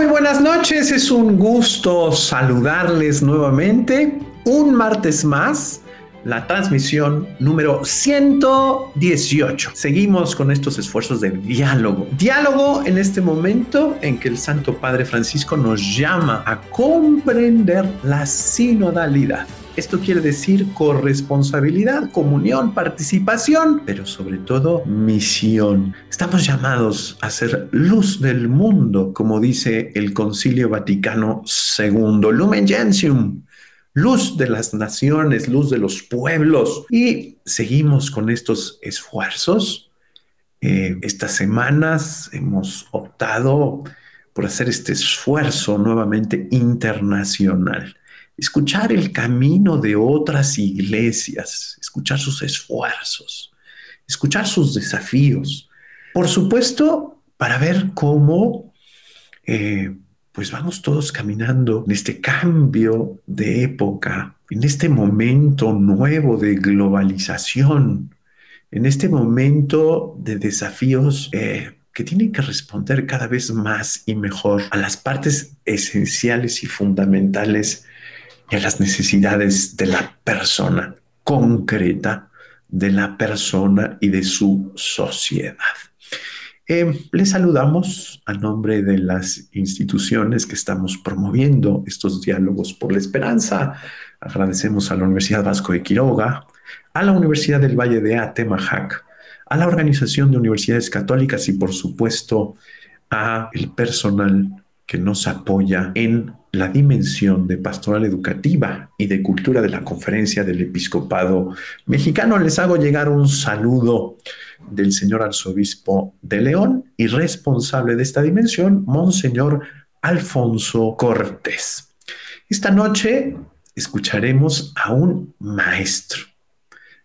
Muy buenas noches, es un gusto saludarles nuevamente. Un martes más, la transmisión número 118. Seguimos con estos esfuerzos de diálogo. Diálogo en este momento en que el Santo Padre Francisco nos llama a comprender la sinodalidad. Esto quiere decir corresponsabilidad, comunión, participación, pero sobre todo misión. Estamos llamados a ser luz del mundo, como dice el Concilio Vaticano II, Lumen Gentium, luz de las naciones, luz de los pueblos. Y seguimos con estos esfuerzos. Eh, estas semanas hemos optado por hacer este esfuerzo nuevamente internacional escuchar el camino de otras iglesias, escuchar sus esfuerzos, escuchar sus desafíos. Por supuesto, para ver cómo, eh, pues vamos todos caminando en este cambio de época, en este momento nuevo de globalización, en este momento de desafíos eh, que tienen que responder cada vez más y mejor a las partes esenciales y fundamentales y a las necesidades de la persona concreta, de la persona y de su sociedad. Eh, les saludamos a nombre de las instituciones que estamos promoviendo estos diálogos por la esperanza. Agradecemos a la Universidad Vasco de Quiroga, a la Universidad del Valle de Atemajac, a la Organización de Universidades Católicas y por supuesto a el personal que nos apoya en la dimensión de pastoral educativa y de cultura de la conferencia del episcopado mexicano. Les hago llegar un saludo del señor arzobispo de León y responsable de esta dimensión, Monseñor Alfonso Cortés. Esta noche escucharemos a un maestro,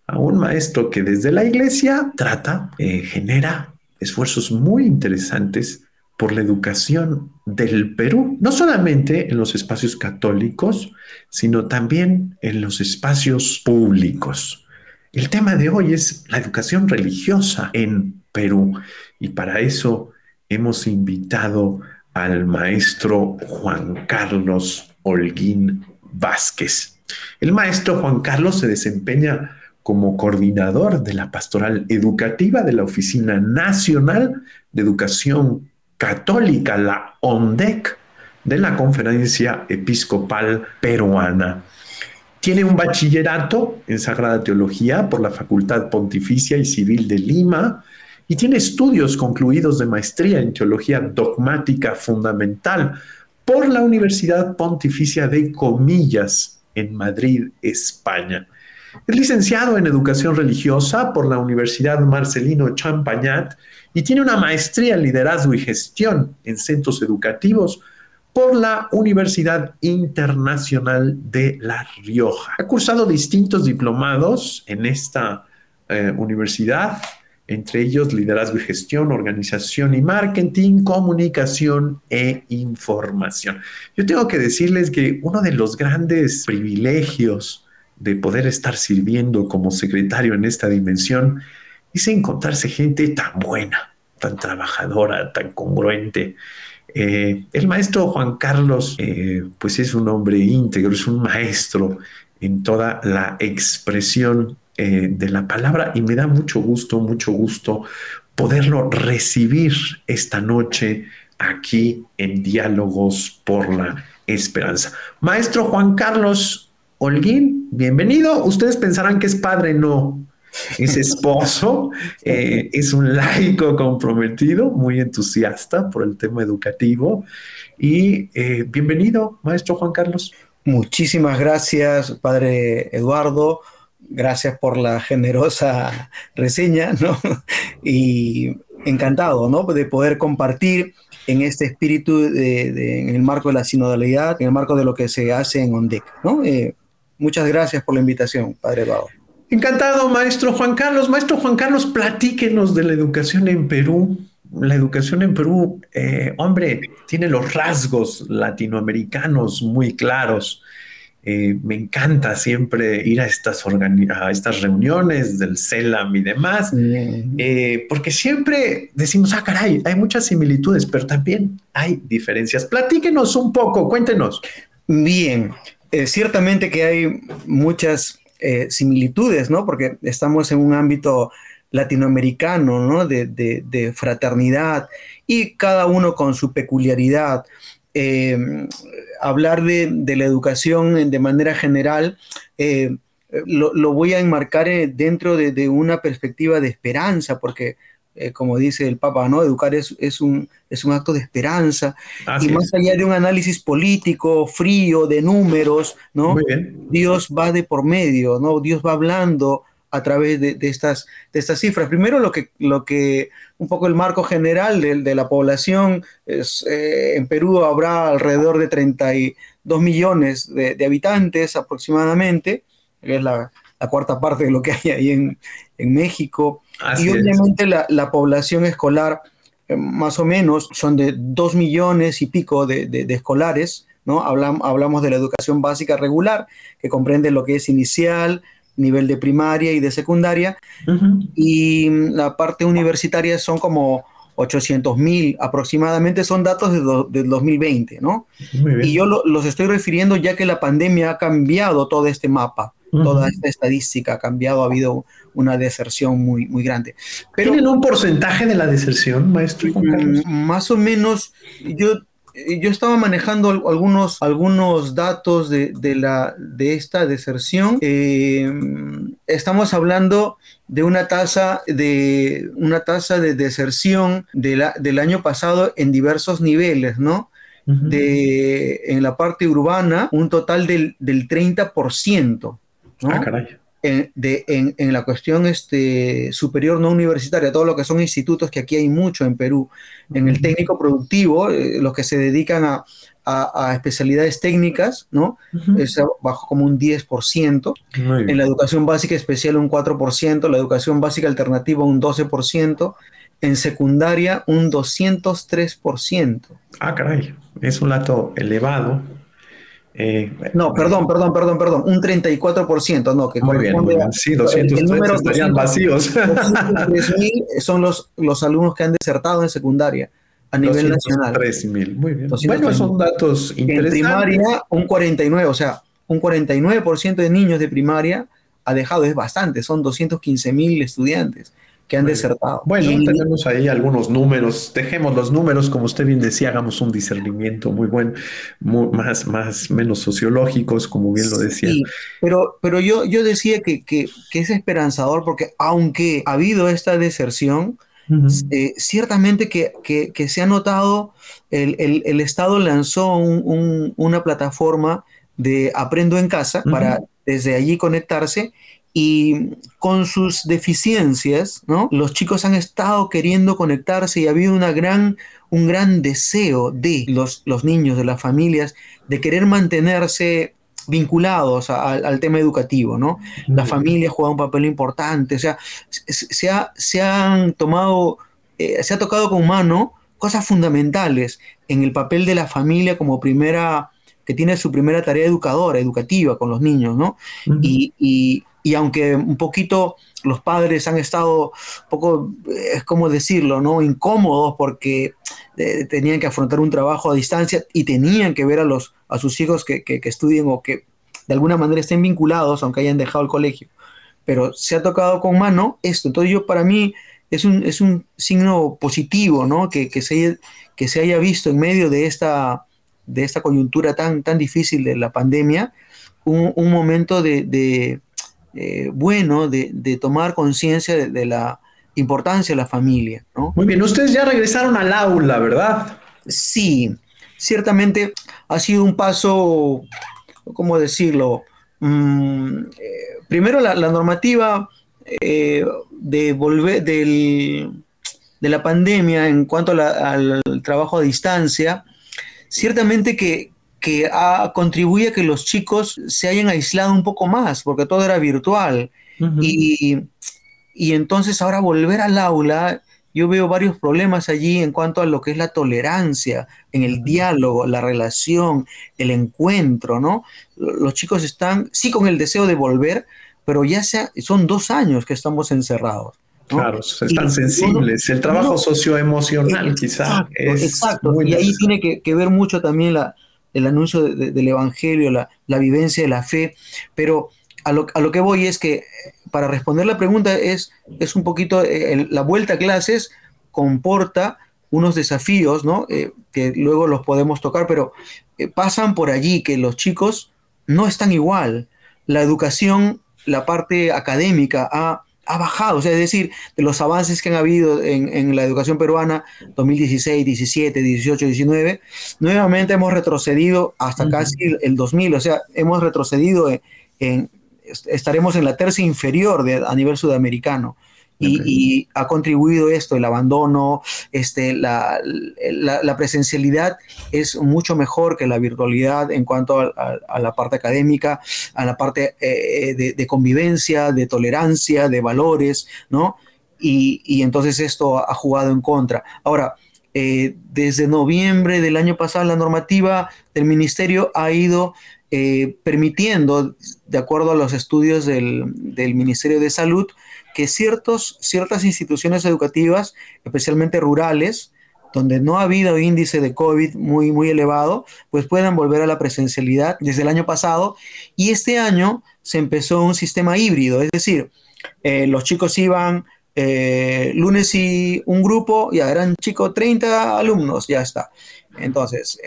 a un maestro que desde la iglesia trata, eh, genera esfuerzos muy interesantes por la educación del Perú, no solamente en los espacios católicos, sino también en los espacios públicos. El tema de hoy es la educación religiosa en Perú y para eso hemos invitado al maestro Juan Carlos Holguín Vázquez. El maestro Juan Carlos se desempeña como coordinador de la pastoral educativa de la Oficina Nacional de Educación católica, la ONDEC, de la Conferencia Episcopal Peruana. Tiene un bachillerato en Sagrada Teología por la Facultad Pontificia y Civil de Lima y tiene estudios concluidos de maestría en Teología Dogmática Fundamental por la Universidad Pontificia de Comillas en Madrid, España. Es licenciado en Educación Religiosa por la Universidad Marcelino Champagnat y tiene una maestría en liderazgo y gestión en centros educativos por la Universidad Internacional de La Rioja. Ha cursado distintos diplomados en esta eh, universidad, entre ellos liderazgo y gestión, organización y marketing, comunicación e información. Yo tengo que decirles que uno de los grandes privilegios de poder estar sirviendo como secretario en esta dimensión es encontrarse gente tan buena, tan trabajadora, tan congruente. Eh, el maestro Juan Carlos, eh, pues es un hombre íntegro, es un maestro en toda la expresión eh, de la palabra y me da mucho gusto, mucho gusto poderlo recibir esta noche aquí en Diálogos por la Esperanza. Maestro Juan Carlos Holguín, bienvenido. Ustedes pensarán que es padre, no es esposo, eh, es un laico comprometido, muy entusiasta por el tema educativo. Y eh, bienvenido, maestro Juan Carlos. Muchísimas gracias, padre Eduardo. Gracias por la generosa reseña. Y encantado, ¿no? De poder compartir en este espíritu, en el marco de la sinodalidad, en el marco de lo que se hace en ONDEC. Eh, muchas gracias por la invitación, padre Eduardo. Encantado, maestro Juan Carlos. Maestro Juan Carlos, platíquenos de la educación en Perú. La educación en Perú, eh, hombre, tiene los rasgos latinoamericanos muy claros. Eh, me encanta siempre ir a estas, a estas reuniones del CELAM y demás, eh, porque siempre decimos, ah, caray, hay muchas similitudes, pero también hay diferencias. Platíquenos un poco, cuéntenos. Bien, eh, ciertamente que hay muchas similitudes, ¿no? Porque estamos en un ámbito latinoamericano, ¿no? De, de fraternidad y cada uno con su peculiaridad. Eh, hablar de, la educación de manera general, eh, lo, voy a enmarcar eh, dentro de, una perspectiva de esperanza, porque como dice el Papa, ¿no? Educar es, es, un, es un acto de esperanza. y más allá de un análisis político, frío, de números, ¿no? Dios va de por medio, ¿no? Dios va hablando a través de, estas, de estas cifras. Primero, lo que, lo que un poco el marco general de, la población, es, eh, en Perú habrá alrededor de 32 millones de, habitantes aproximadamente, que es la, cuarta parte de lo que hay ahí en, México. Y obviamente la, población escolar, eh, más o menos, son de 2 millones y pico de, escolares. ¿no? Hablamos, hablamos de la educación básica regular, que comprende lo que es inicial, nivel de primaria y de secundaria. Y la parte universitaria son como 800 mil aproximadamente, son datos de del 2020, ¿no? Y yo los estoy refiriendo ya que la pandemia ha cambiado todo este mapa, toda esta estadística ha cambiado, ha habido una deserción muy, muy grande. Pero, ¿Tienen un porcentaje de la deserción, maestro? Mm, más o menos, yo yo estaba manejando algunos, algunos datos de, la, de esta deserción. Eh, estamos hablando de una tasa de, una tasa de deserción del año pasado en diversos niveles, ¿no? de, en la parte urbana, un total del, del 30%. ¿No? Ah, caray en, de, en, la cuestión este, superior no universitaria, todo lo que son institutos, que aquí hay mucho en Perú, en el técnico productivo, eh, los que se dedican a, a, especialidades técnicas, ¿no? Es bajo como un 10%, en la educación básica especial un 4%, la educación básica alternativa un 12%, en secundaria un 203%. Ah, caray, es un dato elevado. Eh, no, perdón, perdón, perdón, perdón, un 34%, no, que muy corresponde bien, Sí, 203 estarían vacíos. son los, los alumnos que han desertado en secundaria a nivel nacional. mil, muy bien. Bueno, son datos interesantes. En primaria, un 49, o sea, un 49% de niños de primaria ha dejado, es bastante, son 215 mil estudiantes que han desertado. Bueno, tenemos ahí algunos números, dejemos los números, como usted bien decía, hagamos un discernimiento muy bueno, más, más, menos sociológicos, como bien lo decía. Sí, pero, pero yo, yo decía que, que, es esperanzador porque aunque ha habido esta deserción, eh, ciertamente que, que, se ha notado, el, el, Estado lanzó una plataforma de Aprendo en Casa para desde allí conectarse y con sus deficiencias, ¿no? Los chicos han estado queriendo conectarse y ha habido una gran, un gran deseo de los, los niños, de las familias, de querer mantenerse vinculados al tema educativo, ¿no? La familia juega un papel importante, o sea, se, ha, se han tomado, eh, se ha tocado con mano cosas fundamentales en el papel de la familia como primera, que tiene su primera tarea educadora, educativa con los niños, ¿no? y y aunque un poquito los padres han estado poco, es como decirlo, ¿no? Incómodos porque eh, tenían que afrontar un trabajo a distancia y tenían que ver a, los, a sus hijos que, que, estudien o que de alguna manera estén vinculados, aunque hayan dejado el colegio. Pero se ha tocado con mano esto. Entonces yo para mí es un, es un signo positivo, ¿no? Que, que, se, que se haya visto en medio de esta, de esta coyuntura tan, tan difícil de la pandemia, un, un momento de, de eh, bueno de, tomar conciencia de, la importancia de la familia. Muy bien, ustedes ya regresaron al aula, ¿verdad? Sí, ciertamente ha sido un paso, ¿cómo decirlo? Mm, eh, primero la, normativa eh, de volver de la pandemia en cuanto al trabajo a distancia, ciertamente que, que contribuye a que los chicos se hayan aislado un poco más, porque todo era virtual. y, entonces ahora volver al aula yo veo varios problemas allí en cuanto a lo que es la tolerancia, en el diálogo, la relación, el encuentro, ¿no? Los chicos están, sí, con el deseo de volver, pero ya sea, son dos años que estamos encerrados. Claro, están sensibles. el trabajo socioemocional, quizá. exacto. y ahí tiene que, ver mucho también la, el anuncio del Evangelio, la, la, vivencia de la fe. Pero a lo, a lo, que voy es que, para responder la pregunta, es, es un poquito eh, la vuelta a clases comporta unos desafíos, ¿no? Eh, que luego los podemos tocar, pero eh, pasan por allí, que los chicos no están igual. La educación, la parte académica ha ha bajado, o sea, es decir, de los avances que han habido en, la educación peruana 2016, 17, 18, 19, nuevamente hemos retrocedido hasta casi el, 2000, o sea, hemos retrocedido en, estaremos en la tercia inferior de, a nivel sudamericano. Y, ha contribuido esto, el abandono, este, la, presencialidad es mucho mejor que la virtualidad en cuanto a, la parte académica, a la parte eh, de, convivencia, de tolerancia, de valores, ¿no? Y, entonces esto ha jugado en contra. Ahora, eh, desde noviembre del año pasado, la normativa del ministerio ha ido eh, permitiendo, de acuerdo a los estudios del, del Ministerio de Salud, que ciertos, ciertas instituciones educativas, especialmente rurales, donde no ha habido índice de COVID muy, muy elevado, pues puedan volver a la presencialidad desde el año pasado. Y este año se empezó un sistema híbrido, es decir, eh, los chicos iban eh, lunes y un grupo, ya eran chicos 30 alumnos, ya está. Entonces,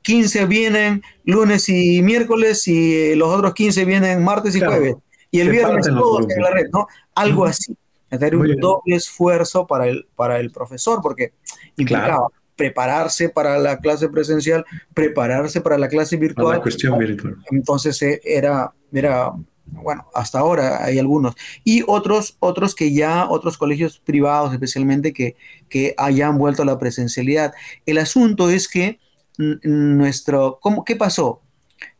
15 eh, vienen lunes y miércoles y los otros 15 vienen martes y jueves y el viernes todos en la red, ¿no? Algo así. Hacer un doble esfuerzo para el, para el profesor, porque implicaba prepararse para la clase presencial, prepararse para la clase virtual. La cuestión virtual. Entonces eh, era, era, bueno, hasta ahora hay algunos. Y otros, otros que ya, otros colegios privados especialmente que, que hayan vuelto a la presencialidad. El asunto es que nuestro, ¿cómo, ¿qué pasó?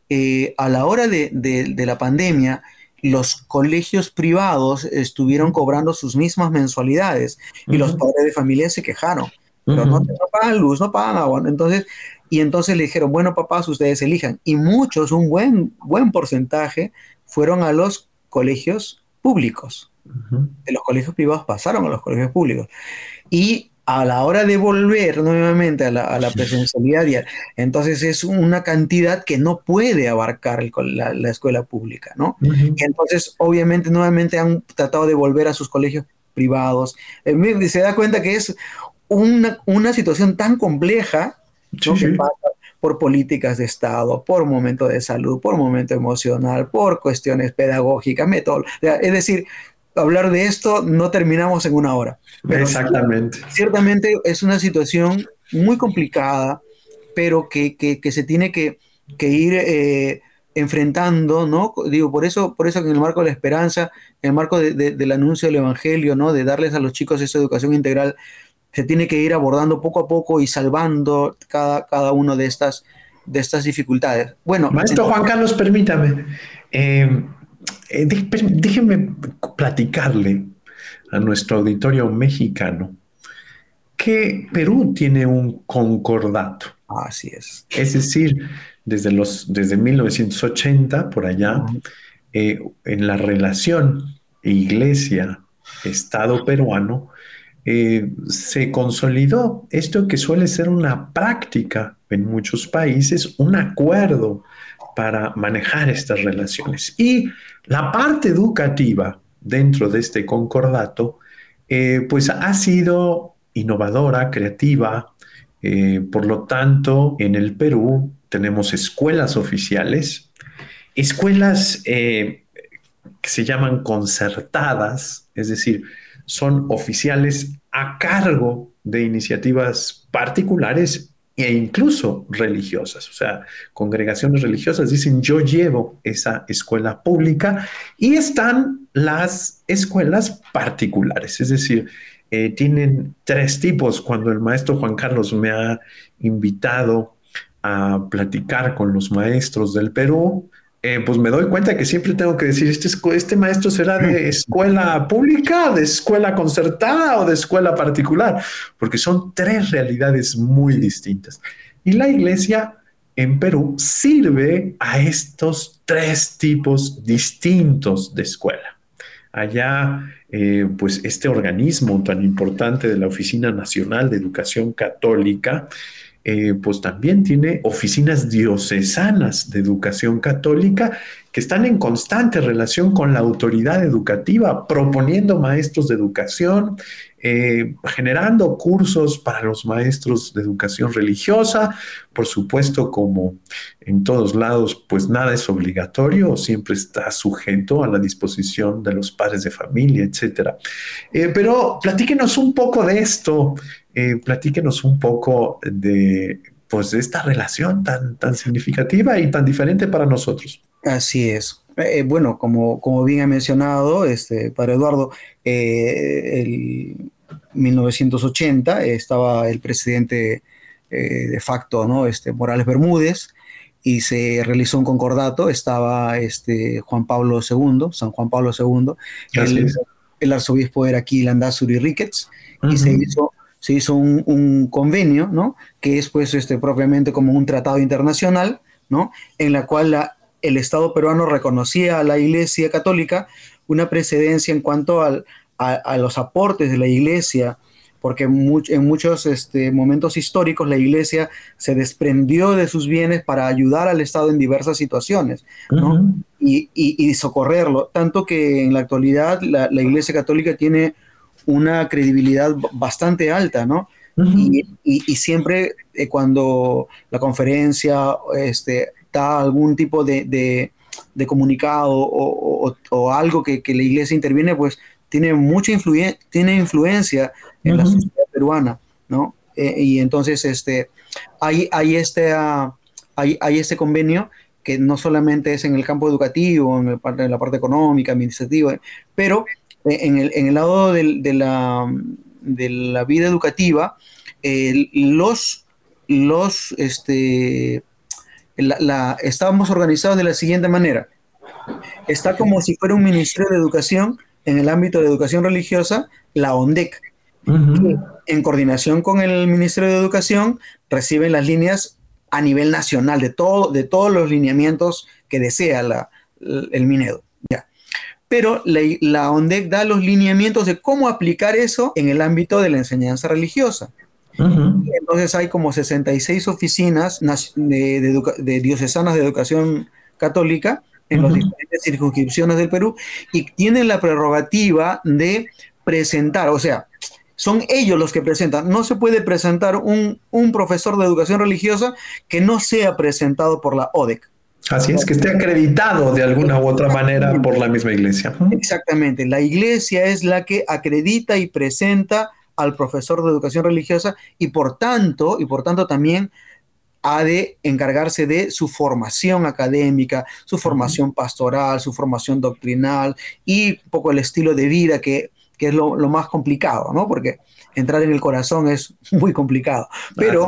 Eh, a la hora de, de la pandemia, los colegios privados estuvieron cobrando sus mismas mensualidades y los padres de familia se quejaron. Pero no, pagan luz, no pagan agua. Entonces, y entonces le dijeron, bueno, papás, ustedes elijan. Y muchos, un buen, buen porcentaje, fueron a los colegios públicos. De los colegios privados pasaron a los colegios públicos. Y a la hora de volver nuevamente a la, presencialidad, entonces es una cantidad que no puede abarcar la, escuela pública, ¿no? Entonces, obviamente, nuevamente han tratado de volver a sus colegios privados. Eh, se da cuenta que es una, situación tan compleja, que pasa por políticas de Estado, por momento de salud, por momento emocional, por cuestiones pedagógicas, método. Es decir, hablar de esto no terminamos en una hora. Exactamente. Ciertamente es una situación muy complicada, pero que, que, se tiene que, que ir eh, enfrentando, ¿no? Digo, por eso, por eso que en el marco de la esperanza, en el marco de, del anuncio del Evangelio, ¿no? De darles a los chicos esa educación integral, se tiene que ir abordando poco a poco y salvando cada, cada una de estas, de estas dificultades. Bueno. Maestro Juan Carlos, permítame. Eh, eh, déjeme platicarle a nuestro auditorio mexicano que Perú tiene un concordato. Así es. Es decir, desde, los, desde 1980, por allá, eh, en la relación iglesia-estado peruano, eh, se consolidó esto que suele ser una práctica en muchos países, un acuerdo para manejar estas relaciones. Y la parte educativa dentro de este concordato, eh, pues ha sido innovadora, creativa. Eh, por lo tanto, en el Perú tenemos escuelas oficiales, escuelas eh, que se llaman concertadas, es decir, son oficiales a cargo de iniciativas particulares e incluso religiosas, o sea, congregaciones religiosas dicen yo llevo esa escuela pública y están las escuelas particulares, es decir, eh, tienen tres tipos. Cuando el maestro Juan Carlos me ha invitado a platicar con los maestros del Perú, eh, pues me doy cuenta que siempre tengo que decir, este, este maestro será de escuela pública, de escuela concertada o de escuela particular, porque son tres realidades muy distintas. Y la iglesia en Perú sirve a estos tres tipos distintos de escuela. Allá, eh, pues este organismo tan importante de la Oficina Nacional de Educación Católica, eh, pues también tiene oficinas diocesanas de educación católica que están en constante relación con la autoridad educativa, proponiendo maestros de educación, eh, generando cursos para los maestros de educación religiosa. Por supuesto, como en todos lados, pues nada es obligatorio, siempre está sujeto a la disposición de los padres de familia, etc. Eh, pero platíquenos un poco de esto, eh, platíquenos un poco de, pues, de esta relación tan, tan significativa y tan diferente para nosotros. Así es. Eh, bueno, como, como bien ha mencionado este, Padre Eduardo, eh, en 1980 estaba el presidente de facto, ¿no? Este, Morales Bermúdez, y se realizó un concordato, estaba este, Juan Pablo II, San Juan Pablo II, el, el, arzobispo era aquí Landazuri Ricketts, y se hizo se hizo un, convenio, ¿no? Que es pues este, propiamente como un tratado internacional, ¿no? En la cual el Estado peruano reconocía a la Iglesia Católica una precedencia en cuanto al, a, los aportes de la Iglesia, porque en muchos este, momentos históricos la Iglesia se desprendió de sus bienes para ayudar al Estado en diversas situaciones, ¿no? y, socorrerlo, tanto que en la actualidad la, la Iglesia Católica tiene una credibilidad bastante alta, ¿no? y, siempre eh, cuando la conferencia este, da algún tipo de, comunicado o, algo que, la iglesia interviene, pues tiene mucha influencia, tiene influencia en la sociedad peruana, ¿no? Eh, y entonces este, hay, hay, este, uh, hay, este convenio que no solamente es en el campo educativo, en, el, en la parte económica, administrativa, pero en el, lado de, la, de, la, vida educativa, los, los, este, la, estábamos organizados de la siguiente manera. Está como si fuera un ministerio de educación en el ámbito de educación religiosa, la ONDEC, en coordinación con el Ministerio de Educación, reciben las líneas a nivel nacional de, todo, de todos los lineamientos que desea la, el Minedo pero la, ONDEC da los lineamientos de cómo aplicar eso en el ámbito de la enseñanza religiosa. Entonces hay como 66 oficinas de, diocesanas de educación católica en las diferentes circunscripciones del Perú y tienen la prerrogativa de presentar, o sea, son ellos los que presentan. No se puede presentar un, un profesor de educación religiosa que no sea presentado por la ODEC. Así es, que esté acreditado de alguna u otra manera por la misma iglesia. Exactamente, la iglesia es la que acredita y presenta al profesor de educación religiosa y por tanto, y por tanto también ha de encargarse de su formación académica, su formación pastoral, su formación doctrinal y un poco el estilo de vida que, es lo, más complicado, ¿no? Porque entrar en el corazón es muy complicado. Pero,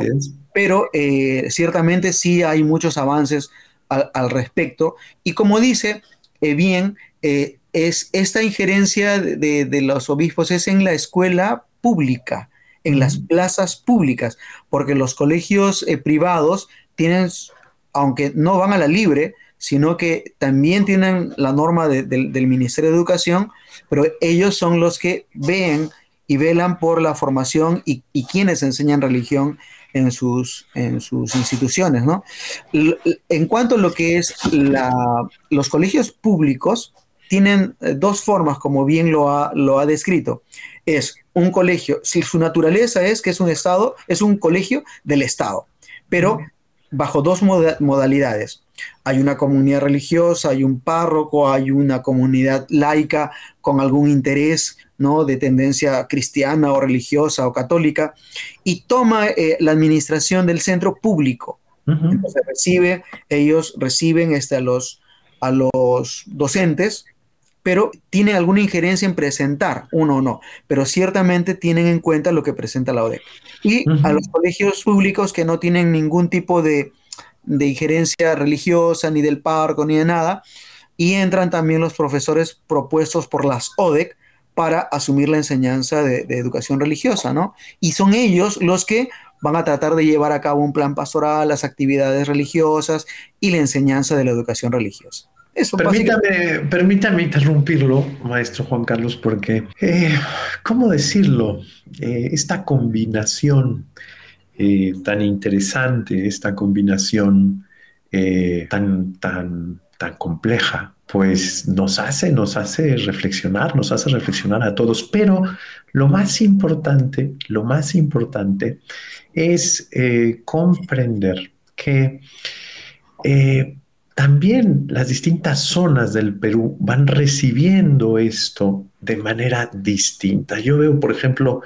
pero eh, ciertamente sí hay muchos avances al, respecto. Y como dice eh, bien, eh, es esta injerencia de, los obispos es en la escuela pública, en las plazas públicas, porque los colegios eh, privados tienen, aunque no van a la libre, sino que también tienen la norma del Ministerio de Educación, pero ellos son los que ven y velan por la formación y, y quienes enseñan religión en sus, en sus instituciones. ¿no? En cuanto a lo que es la, los colegios públicos, tienen eh, dos formas, como bien lo ha, lo ha descrito. Es un colegio, si su naturaleza es que es un Estado, es un colegio del Estado, pero bajo dos modalidades. Hay una comunidad religiosa, hay un párroco, hay una comunidad laica con algún interés ¿no? de tendencia cristiana o religiosa o católica, y toma eh, la administración del centro público. Entonces recibe, ellos reciben este, a, los, a los docentes, pero tienen alguna injerencia en presentar, uno o no, pero ciertamente tienen en cuenta lo que presenta la ODEC. Y a los colegios públicos que no tienen ningún tipo de, de injerencia religiosa, ni del parco, ni de nada. Y entran también los profesores propuestos por las ODEC para asumir la enseñanza de, educación religiosa, ¿no? Y son ellos los que van a tratar de llevar a cabo un plan pastoral, las actividades religiosas y la enseñanza de la educación religiosa. Permítame, permítame interrumpirlo, maestro Juan Carlos, porque, eh, ¿cómo decirlo? Eh, esta combinación eh, tan interesante, esta combinación tan, tan, tan compleja, pues nos hace, nos hace reflexionar, nos hace reflexionar a todos. Pero lo más importante, lo más importante es comprender que también las distintas zonas del Perú van recibiendo esto de manera distinta. Yo veo, por ejemplo,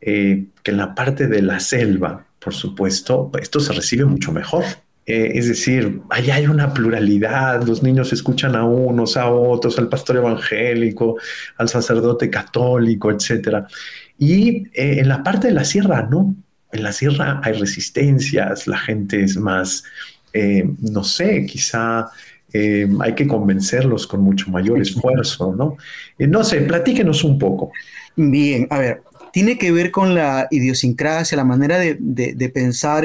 eh, que en la parte de la selva, por supuesto, esto se recibe mucho mejor. Eh, es decir, allá hay una pluralidad, los niños escuchan a unos, a otros, al pastor evangélico, al sacerdote católico, etc. Y eh, en la parte de la sierra, no. En la sierra hay resistencias, la gente es más eh, no sé, quizá hay que convencerlos con mucho mayor esfuerzo, ¿no? No sé, platíquenos un poco. Bien, a ver, tiene que ver con la idiosincrasia, la manera de, de pensar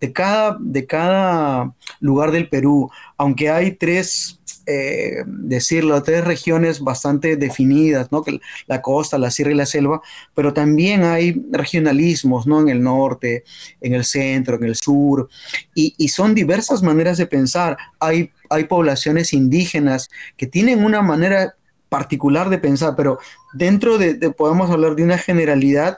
de cada, de cada lugar del Perú, aunque hay tres eh, decirlo, tres regiones bastante definidas, ¿no? La costa, la sierra y la selva, pero también hay regionalismos, ¿no? En el norte, en el centro, en el sur, y, son diversas maneras de pensar. Hay, hay poblaciones indígenas que tienen una manera particular de pensar, pero dentro de, podemos hablar de una generalidad,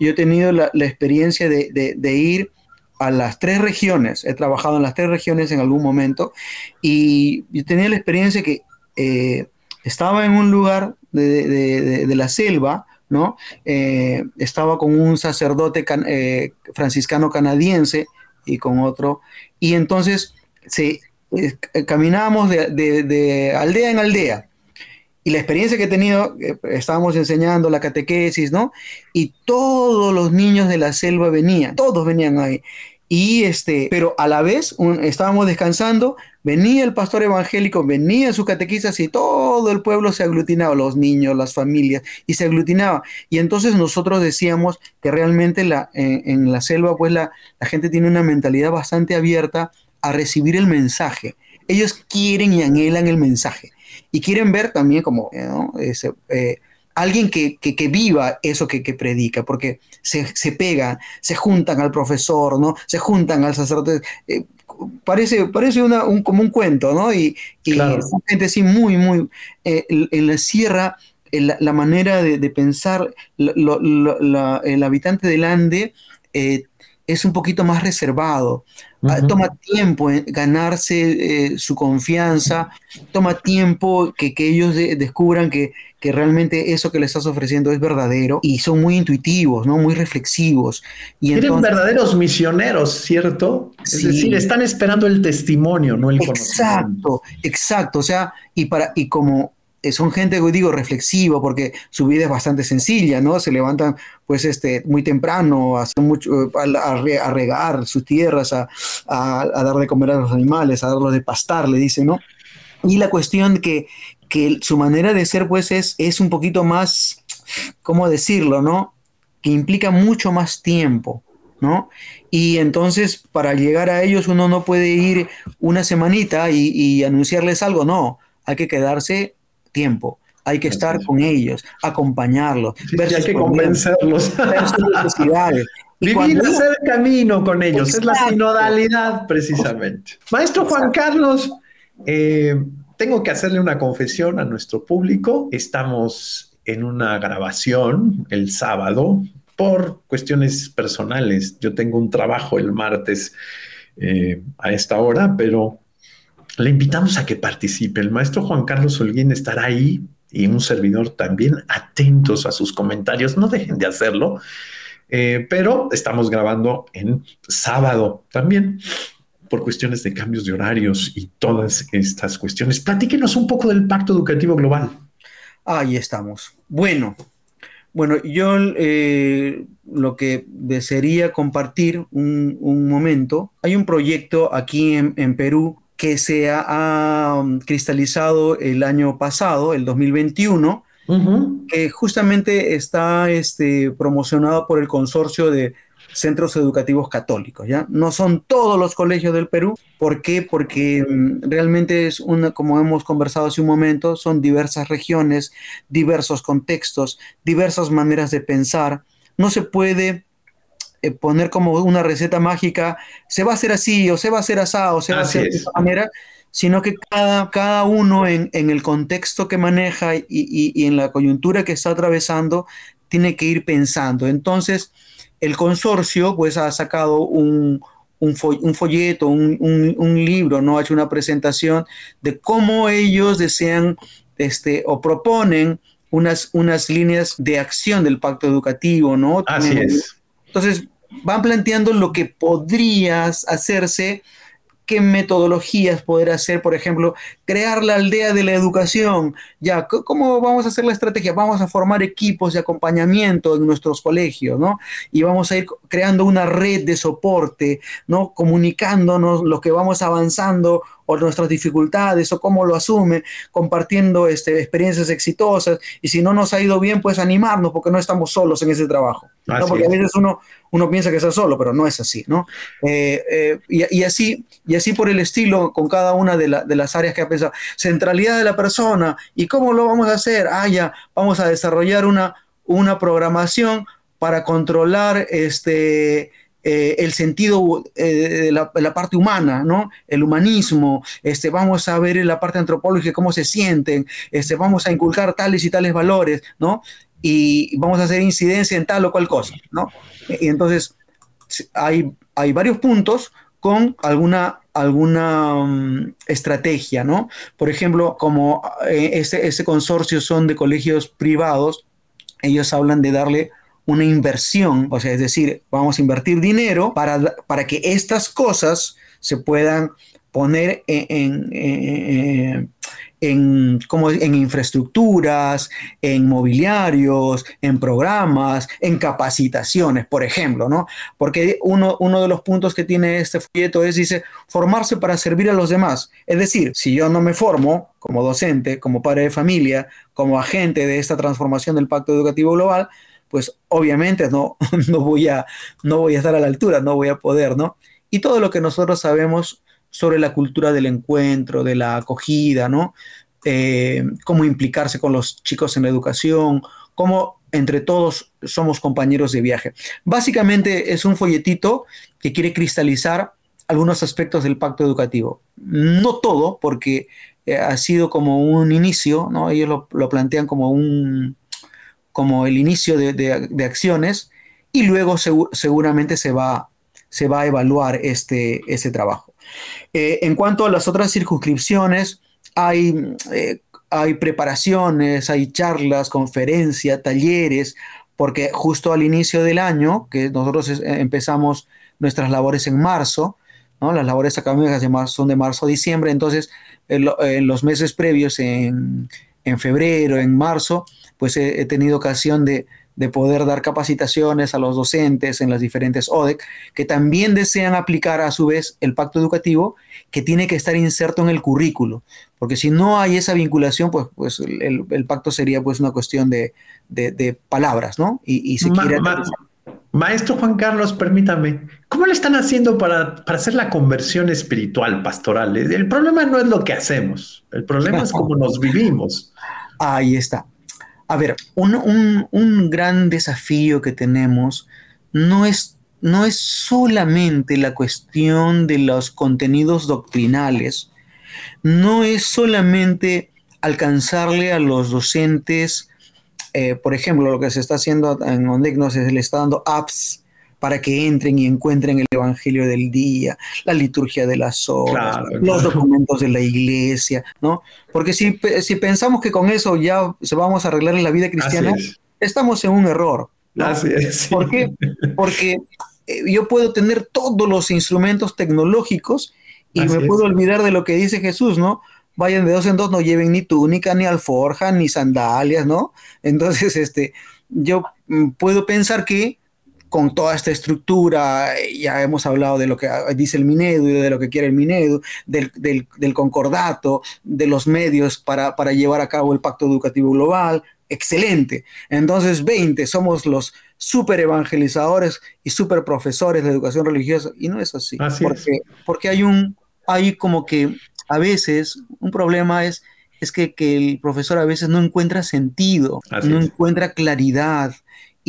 yo he tenido la, experiencia de, de ir a las tres regiones, he trabajado en las tres regiones en algún momento y yo tenía la experiencia que eh, estaba en un lugar de, la selva, ¿no? Eh, estaba con un sacerdote eh, franciscano canadiense y con otro, y entonces se, caminábamos de, aldea en aldea. Y la experiencia que he tenido, estábamos enseñando la catequesis, ¿no? Y todos los niños de la selva venían, todos venían ahí. Y este, pero a la vez estábamos descansando, venía el pastor evangélico, venía su catequistas y todo el pueblo se aglutinaba, los niños, las familias, y se aglutinaba. Y entonces nosotros decíamos que realmente la, en, la selva, pues la, la, gente tiene una mentalidad bastante abierta a recibir el mensaje. Ellos quieren y anhelan el mensaje. Y quieren ver también como ¿no? Ese, eh, alguien que, viva eso que, predica, porque se, se, pegan, se juntan al profesor, ¿no? Se juntan al sacerdote. Eh, parece, parece un, como un cuento, ¿no? Y, y gente sí muy, muy... Eh, en la sierra, la, manera de, pensar, el habitante del Ande eh, es un poquito más reservado. Ah, toma tiempo en ganarse eh, su confianza, toma tiempo que, ellos descubran que, que, realmente eso que le estás ofreciendo es verdadero y son muy intuitivos, ¿no? muy reflexivos. Y Tienen verdaderos misioneros, ¿cierto? Es decir, están esperando el testimonio, no el exacto, Exacto, O sea, y, para, y como son gente, digo, reflexiva, porque su vida es bastante sencilla, ¿no? Se levantan, pues, este, muy temprano, a, mucho, a, regar sus tierras, a, dar de comer a los animales, a darlos de pastar, le dice, ¿no? Y la cuestión que, que su manera de ser, pues, es, es un poquito más, ¿cómo decirlo, no? Que implica mucho más tiempo, ¿no? Y entonces, para llegar a ellos, uno no puede ir una semanita y anunciarles algo, no. Hay que quedarse tiempo. Hay que estar con ellos, acompañarlos, hay que convencerlos. Vivir, hacer camino con ellos, es la sinodalidad precisamente. Maestro Juan Carlos, eh, tengo que hacerle una confesión a nuestro público. Estamos en una grabación el sábado por cuestiones personales. Yo tengo un trabajo el martes eh, a esta hora, pero le invitamos a que participe. El maestro Juan Carlos Holguín estará ahí y un servidor también atentos a sus comentarios. No dejen de hacerlo. Eh, pero estamos grabando en sábado también por cuestiones de cambios de horarios y todas estas cuestiones. Platíquenos un poco del Pacto Educativo Global. Ahí estamos. Bueno, Bueno, yo eh, lo que desearía compartir un, momento, hay un proyecto aquí en, Perú que se ha, um, cristalizado el año pasado, el 2021, que justamente está este, promocionado por el consorcio de centros educativos católicos, ¿ya? No son todos los colegios del Perú. ¿Por qué? Porque mm, realmente es una, como hemos conversado hace un momento, son diversas regiones, diversos contextos, diversas maneras de pensar. No se puede eh, poner como una receta mágica, se va a hacer así, o se va a hacer así, o se va a hacer de esa manera, sino que cada, cada uno en, el contexto que maneja y, y en la coyuntura que está atravesando, tiene que ir pensando. Entonces, el consorcio pues ha sacado un, folleto, un, libro, ¿no? Ha hecho una presentación de cómo ellos desean este, o proponen unas, unas líneas de acción del pacto educativo, ¿no? Así es. Entonces, van planteando lo que podrías hacerse qué metodologías poder hacer, por ejemplo, crear la aldea de la educación. Ya, ¿cómo vamos a hacer la estrategia? Vamos a formar equipos de acompañamiento en nuestros colegios, ¿no? Y vamos a ir creando una red de soporte, ¿no? Comunicándonos lo que vamos avanzando o nuestras dificultades o cómo lo asume, compartiendo este, experiencias exitosas y si no nos ha ido bien, pues animarnos porque no estamos solos en ese trabajo. ¿no? Porque a veces uno, uno piensa que está solo, pero no es así, ¿no? Eh, eh, y, así, y así por el estilo con cada una de, de, las áreas que ha pensado. Centralidad de la persona y cómo lo vamos a hacer. Ah, ya, vamos a desarrollar una, una programación para controlar este eh, el sentido eh, de la, parte humana, ¿no? El humanismo, este, vamos a ver la parte antropológica cómo se sienten, este, vamos a inculcar tales y tales valores, ¿no? Y vamos a hacer incidencia en tal o cual cosa, ¿no? Y entonces hay, hay varios puntos con alguna, alguna mm, estrategia, ¿no? Por ejemplo, como eh, ese, ese consorcio son de colegios privados, ellos hablan de darle una inversión, o sea, es decir, vamos a invertir dinero para, para que estas cosas se puedan poner en, en, como en infraestructuras, en mobiliarios, en programas, en capacitaciones, por ejemplo, ¿no? Porque uno, uno de los puntos que tiene este folleto es, dice, formarse para servir a los demás. Es decir, si yo no me formo como docente, como padre de familia, como agente de esta transformación del Pacto Educativo Global, pues obviamente no, no, voy a, no voy a estar a la altura, no voy a poder, ¿no? Y todo lo que nosotros sabemos sobre la cultura del encuentro, de la acogida, ¿no? Eh, cómo implicarse con los chicos en la educación, cómo entre todos somos compañeros de viaje. Básicamente es un folletito que quiere cristalizar algunos aspectos del pacto educativo. No todo, porque eh, ha sido como un inicio, ¿no? Ellos lo plantean como un, como el inicio de, acciones y luego seguramente se va, se va a evaluar este, ese trabajo. Eh, en cuanto a las otras circunscripciones, hay, eh, hay preparaciones, hay charlas, conferencias, talleres, porque justo al inicio del año, que nosotros empezamos nuestras labores en marzo, ¿no? las labores académicas de marzo, son de marzo a diciembre, entonces en, los meses previos, en, en febrero, en marzo, pues he, tenido ocasión de, poder dar capacitaciones a los docentes en las diferentes ODEC que también desean aplicar a su vez el pacto educativo que tiene que estar inserto en el currículo, porque si no hay esa vinculación, pues, pues el, pacto sería pues una cuestión de, palabras, ¿no? Y, quiere... Maestro Juan Carlos, permítame, ¿cómo le están haciendo para, para, hacer la conversión espiritual pastoral? El problema no es lo que hacemos, el problema es cómo nos vivimos. Ahí está. A ver, un, gran desafío que tenemos no es, no es solamente la cuestión de los contenidos doctrinales, no es solamente alcanzarle a los docentes, eh, por ejemplo, lo que se está haciendo en Ondegnos es le está dando apps para que entren y encuentren el Evangelio del día, la liturgia de las horas, los documentos de la iglesia, ¿no? Porque si, si, pensamos que con eso ya se vamos a arreglar en la vida cristiana, estamos en un error. ¿Por qué? Porque eh, yo puedo tener todos los instrumentos tecnológicos y me puedo olvidar de lo que dice Jesús, ¿no? vayan de dos en dos, no lleven ni túnica, ni alforja, ni sandalias, ¿no? Entonces, este, yo mm, puedo pensar que con toda esta estructura, ya hemos hablado de lo que dice el Minedu y de lo que quiere el Minedu, del, del, concordato, de los medios para, para, llevar a cabo el Pacto Educativo Global, excelente. Entonces, 20, somos los super evangelizadores y super profesores de educación religiosa, y no es así. porque, porque hay un, hay como que a veces un problema es, es que, que el profesor a veces no encuentra sentido, no encuentra claridad.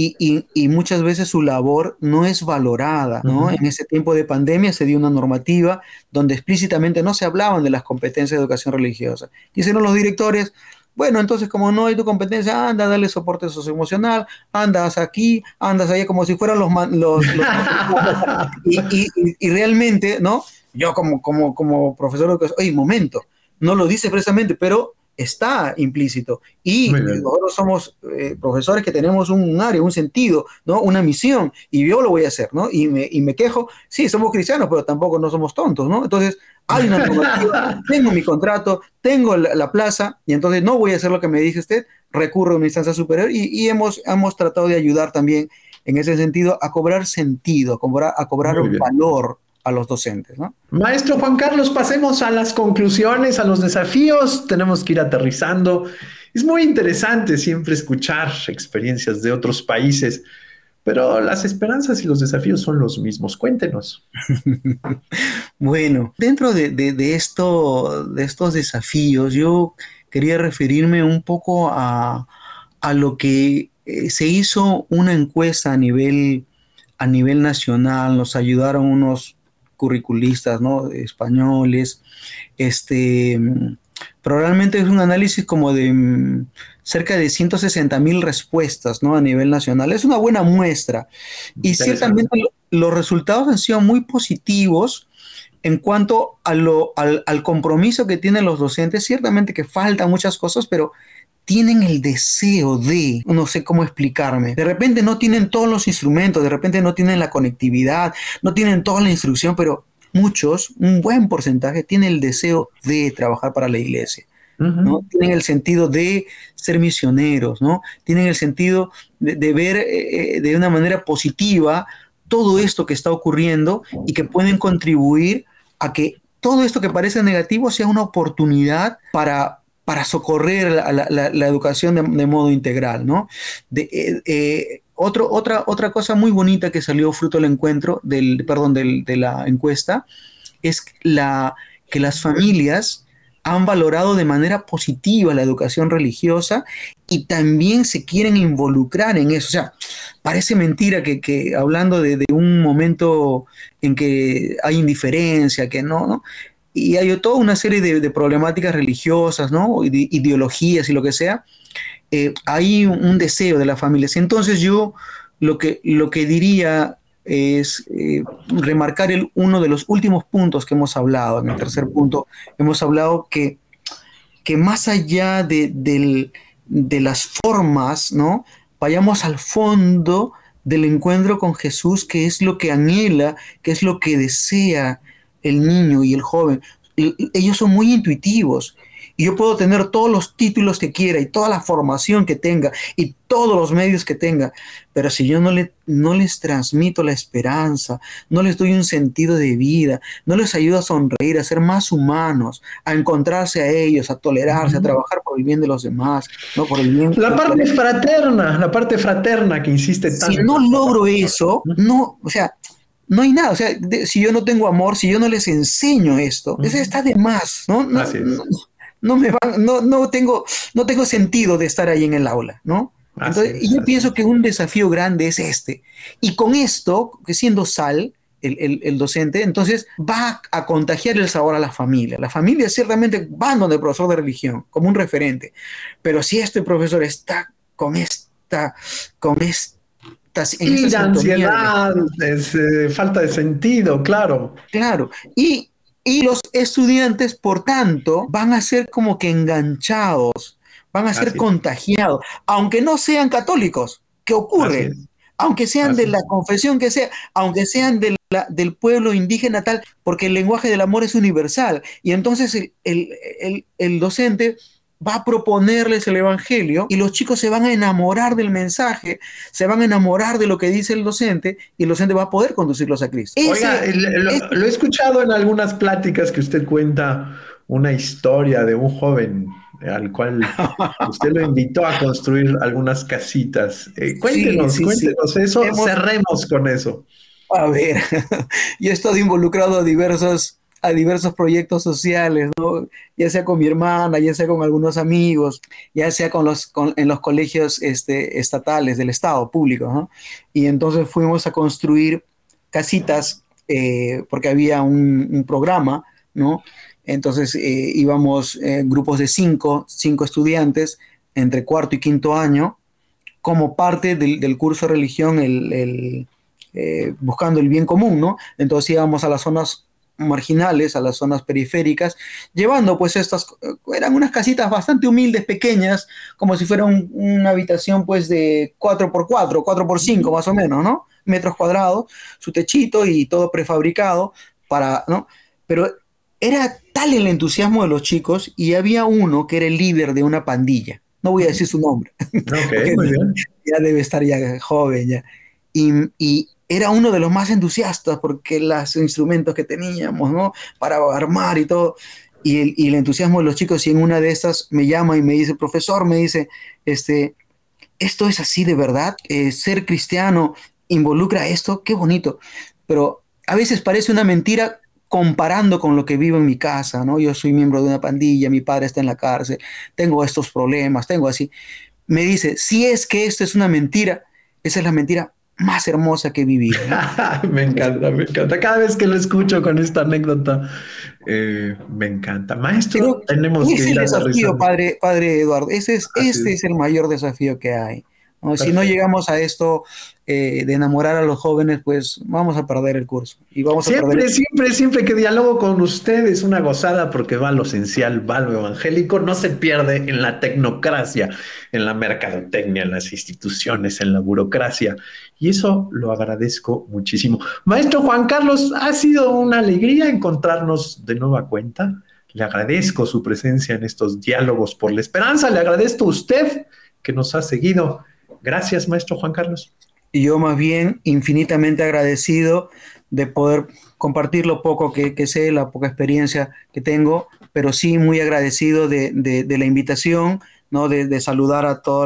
Y, y, y, muchas veces su labor no es valorada. ¿no? En ese tiempo de pandemia se dio una normativa donde explícitamente no se hablaban de las competencias de educación religiosa. Dicen los directores, bueno, entonces como no hay tu competencia, anda, dale soporte socioemocional, andas aquí, andas allá como si fueran los... los, y, y, realmente, ¿no? Yo como, como, como profesor de educación, oye, momento, no lo dice precisamente, pero está implícito. Y nosotros somos eh, profesores que tenemos un área, un sentido, ¿no? Una misión, y yo lo voy a hacer, ¿no? Y me, y me quejo, sí, somos cristianos, pero tampoco no somos tontos, ¿no? Entonces, hay una normativa, tengo mi contrato, tengo la, plaza, y entonces no voy a hacer lo que me dice usted, recurro a una instancia superior, y, hemos, hemos tratado de ayudar también en ese sentido a cobrar sentido, a cobrar, a cobrar un valor a los docentes. ¿no? Maestro Juan Carlos, pasemos a las conclusiones, a los desafíos. Tenemos que ir aterrizando. Es muy interesante siempre escuchar experiencias de otros países, pero las esperanzas y los desafíos son los mismos. Cuéntenos. bueno, dentro de, esto, de estos desafíos, yo quería referirme un poco a, a lo que eh, se hizo una encuesta a nivel, a nivel nacional, nos ayudaron unos curriculistas, ¿no? Españoles, este, pero realmente es un análisis como de mm, cerca de 160 mil respuestas, ¿no? A nivel nacional. Es una buena muestra. Y ciertamente los resultados han sido muy positivos en cuanto a lo, al, al, compromiso que tienen los docentes. Ciertamente que faltan muchas cosas, pero tienen el deseo de, no sé cómo explicarme, de repente no tienen todos los instrumentos, de repente no tienen la conectividad, no tienen toda la instrucción, pero muchos, un buen porcentaje, tienen el deseo de trabajar para la iglesia. ¿no? Tienen el sentido de ser misioneros, ¿no? Tienen el sentido de, ver eh, eh, de una manera positiva todo esto que está ocurriendo y que pueden contribuir a que todo esto que parece negativo sea una oportunidad para, para socorrer la, educación de, modo integral, ¿no? Eh, eh, otro, otra, otra cosa muy bonita que salió fruto del encuentro, del, perdón, de la encuesta, es la, que las familias han valorado de manera positiva la educación religiosa y también se quieren involucrar en eso. O sea, parece mentira que, hablando de, de, un momento en que hay indiferencia, que no, ¿no? Y hay toda una serie de, problemáticas religiosas, ¿no? ideologías y lo que sea, eh, hay un, deseo de las familias. Entonces yo lo que, lo que diría es eh, remarcar el, uno de los últimos puntos que hemos hablado. En el tercer punto hemos hablado que, que más allá de, de las formas, ¿no? Vayamos al fondo del encuentro con Jesús, que es lo que anhela, que es lo que desea el niño y el joven, ellos son muy intuitivos. Y yo puedo tener todos los títulos que quiera y toda la formación que tenga y todos los medios que tenga, pero si yo no, le, no les transmito la esperanza, no les doy un sentido de vida, no les ayudo a sonreír, a ser más humanos, a encontrarse a ellos, a tolerarse, a trabajar por el bien de los demás, no por el bien. La parte fraterna, la parte fraterna que insiste tanto. Si no logro eso, no, o sea, no hay nada. O sea, si yo no tengo amor, si yo no les enseño esto, eso está de más, ¿no? No, no, me no, no, tengo, no tengo sentido de estar ahí en el aula, ¿no? Entonces, y yo pienso que un desafío grande es este. Y con esto, que siendo sal, el, el, docente, entonces va a contagiar el sabor a la familia. La familia ciertamente va donde el profesor de religión, como un referente. Pero si este profesor está con esta, con esta y ansiedad, eh, falta de sentido, claro. Claro. Y, los estudiantes, por tanto, van a ser como que enganchados, van a ser contagiados, aunque no sean católicos. ¿Qué ocurre? aunque sean de la confesión que sea, aunque sean del pueblo indígena tal, porque el lenguaje del amor es universal. Y entonces el, docente va a proponerles el Evangelio y los chicos se van a enamorar del mensaje, se van a enamorar de lo que dice el docente y el docente va a poder conducirlos a Cristo. Oiga, lo, he escuchado en algunas pláticas que usted cuenta una historia de un joven al cual usted lo invitó a construir algunas casitas. Eh, cuéntenos, cuéntenos eso, cerremos con eso. A ver, yo he estado involucrado a diversos, a diversos proyectos sociales, ya sea con mi hermana, ya sea con algunos amigos, ya sea con los, en los colegios este, estatales del Estado público. Y entonces fuimos a construir casitas eh, porque había un, programa, ¿no? Entonces eh, íbamos en grupos de cinco, cinco estudiantes entre cuarto y quinto año, como parte del, curso de religión, el, eh, buscando el bien común, ¿no? Entonces íbamos a las zonas marginales, a las zonas periféricas, llevando pues estas, eran unas casitas bastante humildes, pequeñas, como si fuera una habitación pues de 4x4, 4x5 más o menos, ¿no? Metros cuadrados, su techito y todo prefabricado para, ¿no? Pero era tal el entusiasmo de los chicos y había uno que era el líder de una pandilla. No voy a decir su nombre. Ya debe estar ya joven ya. Y, era uno de los más entusiastas porque los instrumentos que teníamos, ¿no? Para armar y todo. Y el, entusiasmo de los chicos, y en una de estas me llama y me dice, profesor, me dice, este, esto es así de verdad, eh, ser cristiano involucra esto, qué bonito. Pero a veces parece una mentira comparando con lo que vivo en mi casa, ¿no? Yo soy miembro de una pandilla, mi padre está en la cárcel, tengo estos problemas, tengo así. Me dice, si es que esto es una mentira, esa es la mentira más hermosa que he vivido. me encanta, me encanta. Cada vez que lo escucho con esta anécdota, eh, me encanta. Maestro, tenemos que ir el desafío, padre, padre Eduardo. Ese es, este es el mayor desafío que hay. Si no llegamos a esto eh, de enamorar a los jóvenes, pues vamos a perder el curso. Y vamos siempre, siempre, siempre que dialogo con ustedes, una gozada porque va lo esencial, va lo evangélico, no se pierde en la tecnocracia, en la mercadotecnia, en las instituciones, en la burocracia. Y eso lo agradezco muchísimo. Maestro Juan Carlos, ha sido una alegría encontrarnos de nueva cuenta. Le agradezco su presencia en estos diálogos por la esperanza. Le agradezco a usted que nos ha seguido Gracias, maestro Juan Carlos. Y yo más bien infinitamente agradecido de poder compartir lo poco que, sé, la poca experiencia que tengo, pero sí muy agradecido de, la invitación, ¿no? de, saludar a toda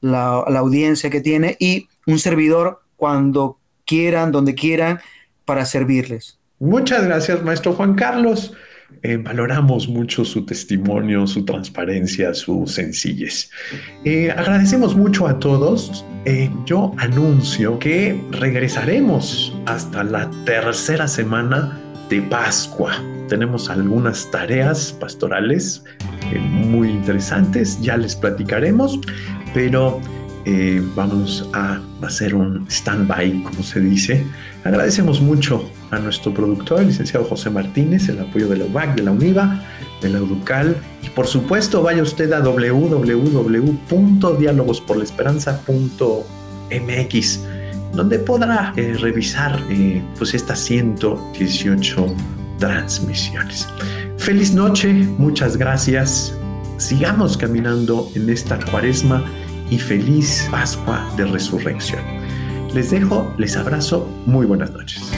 la, la audiencia que tiene y un servidor cuando quieran, donde quieran, para servirles. Muchas gracias, maestro Juan Carlos. Eh, valoramos mucho su testimonio, su transparencia, su sencillez. Eh, agradecemos mucho a todos. Eh, yo anuncio que regresaremos hasta la tercera semana de Pascua. Tenemos algunas tareas pastorales muy interesantes, ya les platicaremos, pero vamos a hacer un stand-by, como se dice. Agradecemos mucho a nuestro productor, el licenciado José Martínez, el apoyo de la UBAC, de la UNIVA, de la UDUCAL. Y por supuesto, vaya usted a www.diálogosporlaesperanza.mx, donde podrá eh, revisar eh, pues estas 118 transmisiones. Feliz noche, muchas gracias. Sigamos caminando en esta cuaresma y feliz Pascua de Resurrección. Les dejo, les abrazo, muy buenas noches.